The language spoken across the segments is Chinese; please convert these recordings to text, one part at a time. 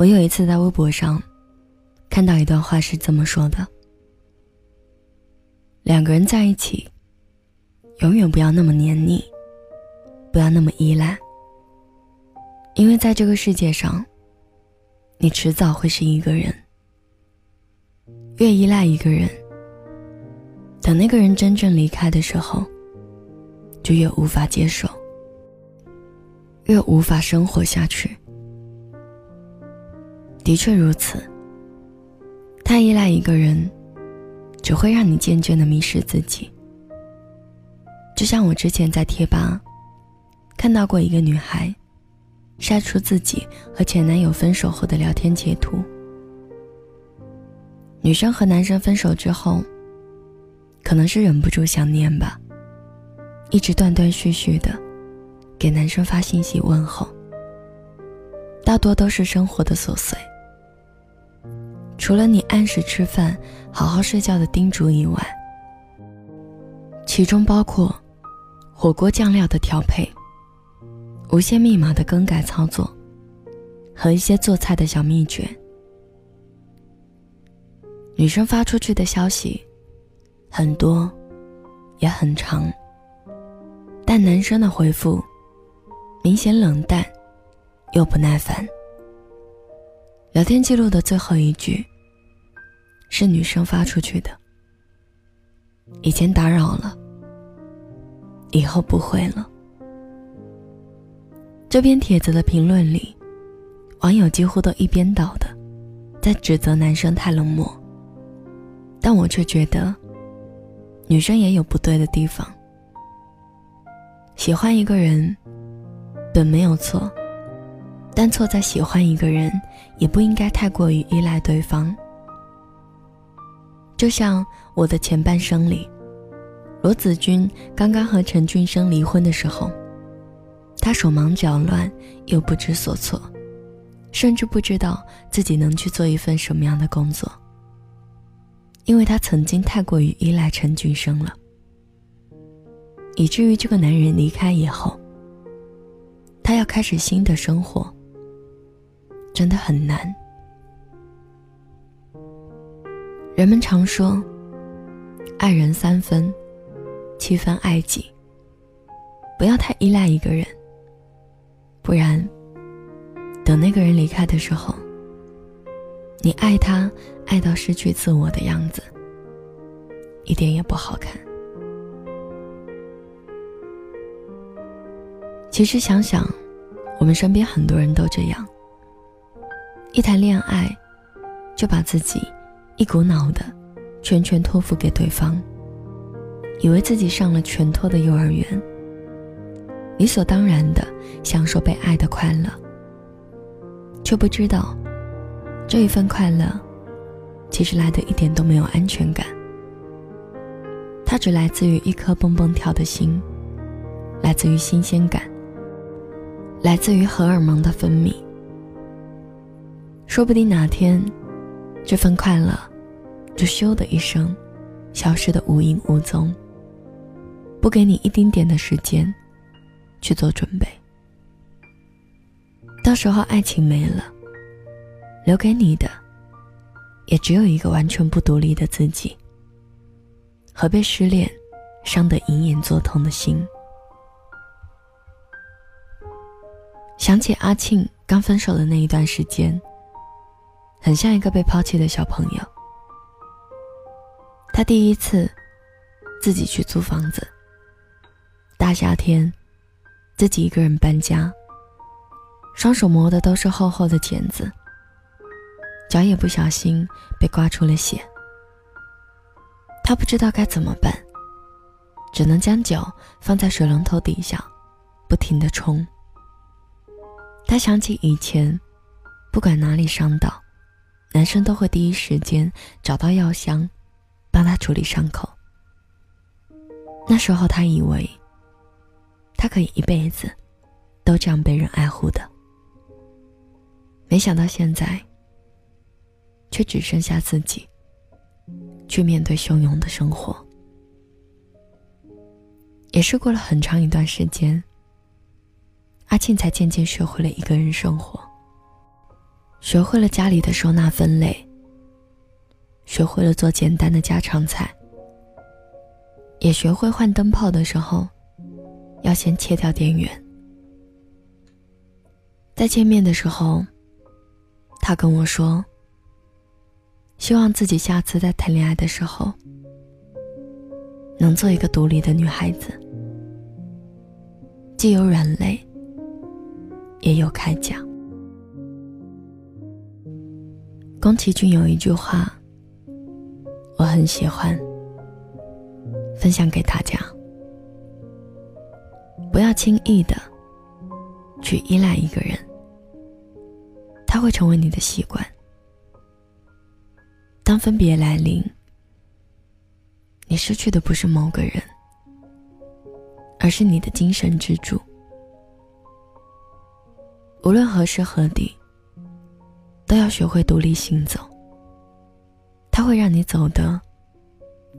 我有一次在微博上看到一段话是这么说的：两个人在一起，永远不要那么黏腻，不要那么依赖，因为在这个世界上，你迟早会是一个人。越依赖一个人，等那个人真正离开的时候，就越无法接受，越无法生活下去。的确如此，太依赖一个人，只会让你渐渐的迷失自己。就像我之前在贴吧看到过一个女孩，晒出自己和前男友分手后的聊天截图。女生和男生分手之后，可能是忍不住想念吧，一直断断续续的给男生发信息问候。大多都是生活的琐碎，除了你按时吃饭、好好睡觉的叮嘱以外，其中包括火锅酱料的调配、无线密码的更改操作和一些做菜的小秘诀。女生发出去的消息很多，也很长，但男生的回复明显冷淡又不耐烦。聊天记录的最后一句是女生发出去的：“以前打扰了，以后不会了。”这篇帖子的评论里，网友几乎都一边倒的在指责男生太冷漠。但我却觉得，女生也有不对的地方。喜欢一个人，本没有错，但错在喜欢一个人，也不应该太过于依赖对方。就像我的前半生里，罗子君刚刚和陈俊生离婚的时候，他手忙脚乱又不知所措，甚至不知道自己能去做一份什么样的工作。因为他曾经太过于依赖陈俊生了，以至于这个男人离开以后，他要开始新的生活，真的很难。人们常说，爱人三分，七分爱己。不要太依赖一个人，不然，等那个人离开的时候。你爱他，爱到失去自我的样子，一点也不好看。其实想想，我们身边很多人都这样：一谈恋爱，就把自己一股脑的全权托付给对方，以为自己上了全托的幼儿园，理所当然的享受被爱的快乐，却不知道。这一份快乐，其实来的一点都没有安全感。它只来自于一颗蹦蹦跳的心，来自于新鲜感，来自于荷尔蒙的分泌。说不定哪天，这份快乐，就咻的一声，消失的无影无踪。不给你一丁点的时间，去做准备。到时候爱情没了。留给你的，也只有一个完全不独立的自己，和被失恋伤得隐隐作痛的心。想起阿庆刚分手的那一段时间，很像一个被抛弃的小朋友。他第一次自己去租房子，大夏天，自己一个人搬家，双手磨的都是厚厚的茧子。脚也不小心被刮出了血，他不知道该怎么办，只能将脚放在水龙头底下，不停的冲。他想起以前，不管哪里伤到，男生都会第一时间找到药箱，帮他处理伤口。那时候他以为，他可以一辈子，都这样被人爱护的。没想到现在。却只剩下自己，去面对汹涌的生活。也是过了很长一段时间，阿庆才渐渐学会了一个人生活。学会了家里的收纳分类，学会了做简单的家常菜，也学会换灯泡的时候要先切掉电源。在见面的时候，他跟我说。希望自己下次在谈恋爱的时候，能做一个独立的女孩子，既有软肋，也有铠甲。宫崎骏有一句话，我很喜欢，分享给大家：不要轻易的去依赖一个人，他会成为你的习惯。当分别来临，你失去的不是某个人，而是你的精神支柱。无论何时何地，都要学会独立行走。它会让你走得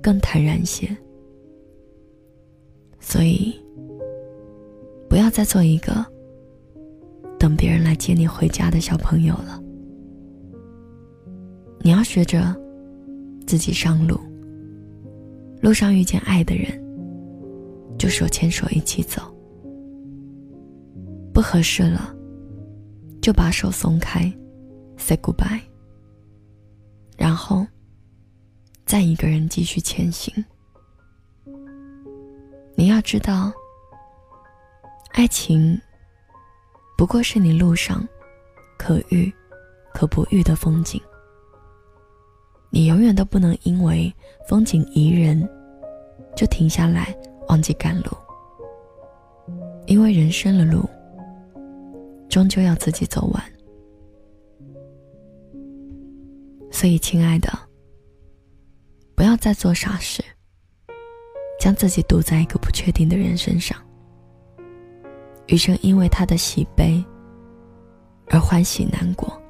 更坦然些。所以，不要再做一个等别人来接你回家的小朋友了。你要学着自己上路，路上遇见爱的人，就手牵手一起走。不合适了，就把手松开，say goodbye。然后，再一个人继续前行。你要知道，爱情不过是你路上可遇可不遇的风景。你永远都不能因为风景宜人，就停下来忘记赶路。因为人生的路，终究要自己走完。所以，亲爱的，在做傻事，将自己堵在一个不确定的人身上。余生因为他的喜悲而欢喜难过。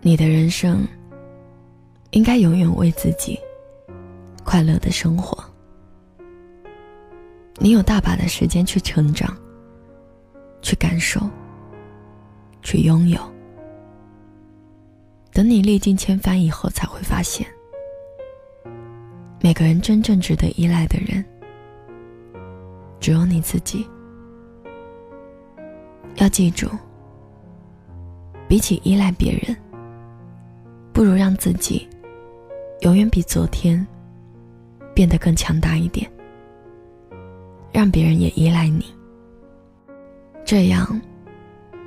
你的人生应该永远为自己快乐的生活。你有大把的时间去成长，去感受，去拥有。等你历尽千帆以后，才会发现，每个人真正值得依赖的人，只有你自己。要记住，比起依赖别人。不如让自己永远比昨天变得更强大一点，让别人也依赖你，这样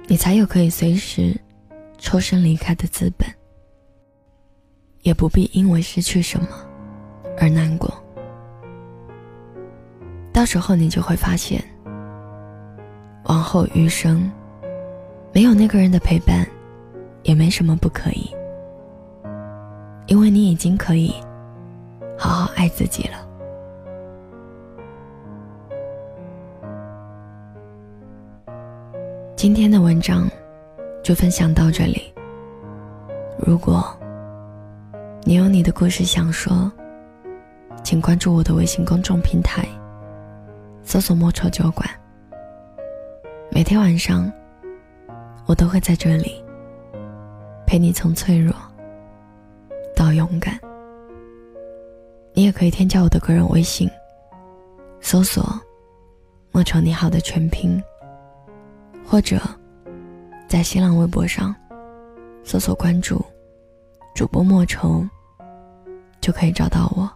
你才有可以随时抽身离开的资本，也不必因为失去什么而难过。到时候你就会发现，往后余生没有那个人的陪伴，也没什么不可以。因为你已经可以好好爱自己了。今天的文章就分享到这里。如果你有你的故事想说，请关注我的微信公众平台，搜索“莫愁酒馆”。每天晚上，我都会在这里陪你从脆弱。到勇敢，你也可以添加我的个人微信，搜索“莫愁你好”的全拼，或者在新浪微博上搜索关注主播莫愁，就可以找到我。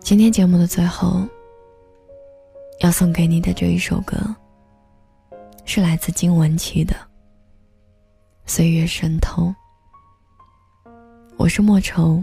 今天节目的最后，要送给你的这一首歌，是来自金玟岐的《岁月神偷》。我是莫愁，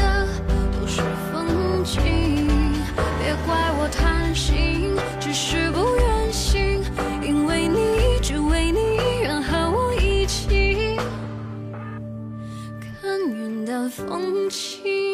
风起。